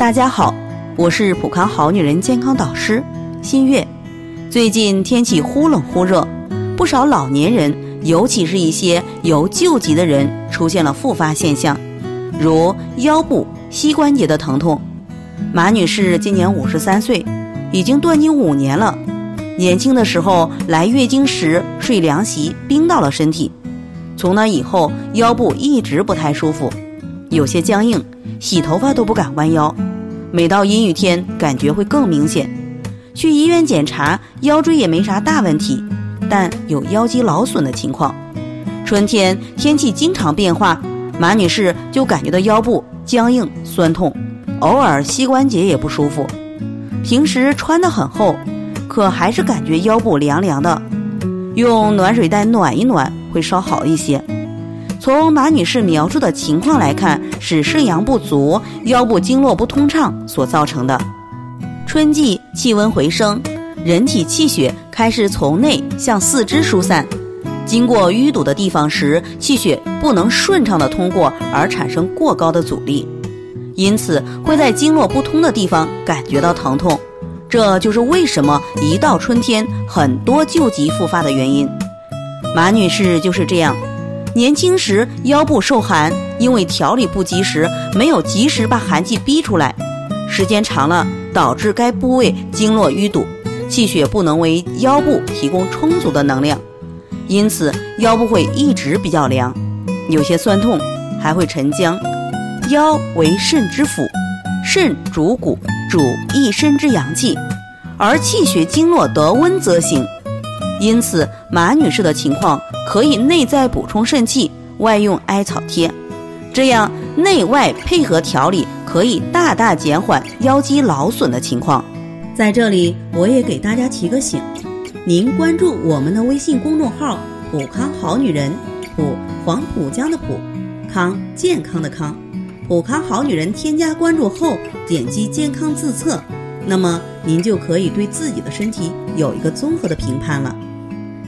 大家好，我是普康好女人健康导师新月。最近天气忽冷忽热，不少老年人，尤其是一些有旧疾的人，出现了复发现象，如腰部、膝关节的疼痛。马女士今年五十三岁，已经断经五年了。年轻的时候来月经时睡凉席，冰到了身体。从那以后，腰部一直不太舒服，有些僵硬，洗头发都不敢弯腰。每到阴雨天，感觉会更明显。去医院检查，腰椎也没啥大问题，但有腰肌劳损的情况。春天天气经常变化，马女士就感觉到腰部僵硬酸痛，偶尔膝关节也不舒服。平时穿得很厚，可还是感觉腰部凉凉的，用暖水袋暖一暖会稍好一些。从马女士描述的情况来看，是肾阳不足、腰部经络不通畅所造成的。春季气温回升，人体气血开始从内向四肢疏散，经过淤堵的地方时，气血不能顺畅的通过，而产生过高的阻力，因此会在经络不通的地方感觉到疼痛。这就是为什么一到春天很多旧疾复发的原因。马女士就是这样。年轻时腰部受寒，因为调理不及时，没有及时把寒气逼出来，时间长了导致该部位经络淤堵，气血不能为腰部提供充足的能量，因此腰部会一直比较凉，有些酸痛，还会沉僵。腰为肾之府，肾主骨，主一身之阳气，而气血经络得温则行。因此，马女士的情况可以内在补充肾气，外用艾草贴，这样内外配合调理，可以大大减缓腰肌劳损的情况。在这里，我也给大家提个醒：您关注我们的微信公众号“普康好女人”，普黄浦江的浦，康健康的康，普康好女人。添加关注后，点击健康自测，那么您就可以对自己的身体有一个综合的评判了。